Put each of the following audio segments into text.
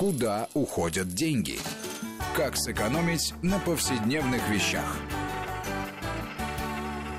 Куда уходят деньги? Как сэкономить на повседневных вещах?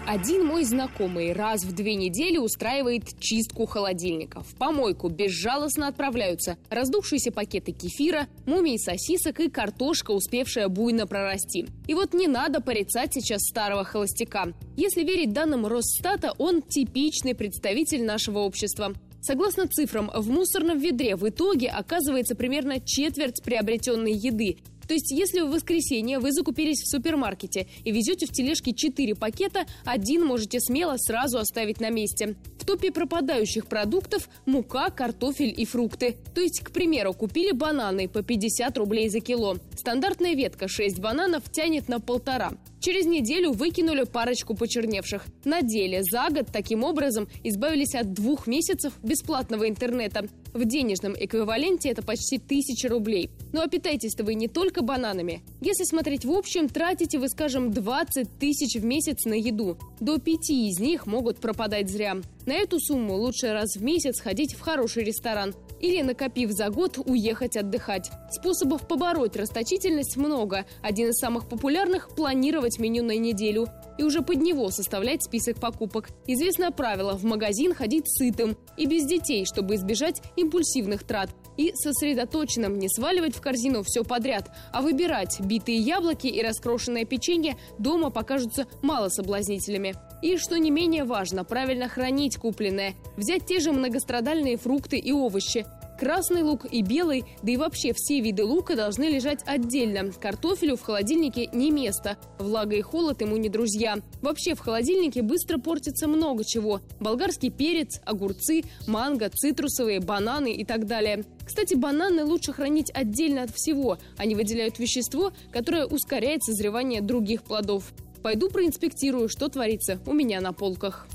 Один мой знакомый раз в две недели устраивает чистку холодильника. В помойку безжалостно отправляются раздувшиеся пакеты кефира, мумии сосисок и картошка, успевшая буйно прорасти. И вот не надо порицать сейчас старого холостяка. Если верить данным Росстата, он типичный представитель нашего общества. Согласно цифрам, в мусорном ведре в итоге оказывается примерно четверть приобретенной еды. То есть, если в воскресенье вы закупились в супермаркете и везете в тележке 4 пакета, один можете смело сразу оставить на месте. В топе пропадающих продуктов – мука, картофель и фрукты. То есть, к примеру, купили бананы по 50 рублей за кило. Стандартная ветка 6 бананов тянет на полтора. Через неделю выкинули парочку почерневших. На деле за год таким образом избавились от двух месяцев бесплатного интернета. В денежном эквиваленте это почти тысяча рублей. Ну а питаетесь-то вы не только бананами. Если смотреть в общем, тратите вы, скажем, 20 тысяч в месяц на еду. До пяти из них могут пропадать зря. На эту сумму лучше раз в месяц ходить в хороший ресторан или, накопив за год, уехать отдыхать. Способов побороть расточительность много. Один из самых популярных – планировать меню на неделю и уже под него составлять список покупок. Известное правило – в магазин ходить сытым и без детей, чтобы избежать импульсивных трат. И сосредоточенным не сваливать в корзину все подряд, а выбирать битые яблоки и раскрошенное печенье дома покажутся мало соблазнительными. И, что не менее важно, правильно хранить купленное. Взять те же многострадальные фрукты и овощи. Красный лук и белый, да и вообще все виды лука должны лежать отдельно. Картофелю в холодильнике не место. Влага и холод ему не друзья. Вообще в холодильнике быстро портится много чего. Болгарский перец, огурцы, манго, цитрусовые, бананы и так далее. Кстати, бананы лучше хранить отдельно от всего. Они выделяют вещество, которое ускоряет созревание других плодов. Пойду проинспектирую, что творится у меня на полках.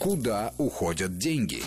Куда уходят деньги?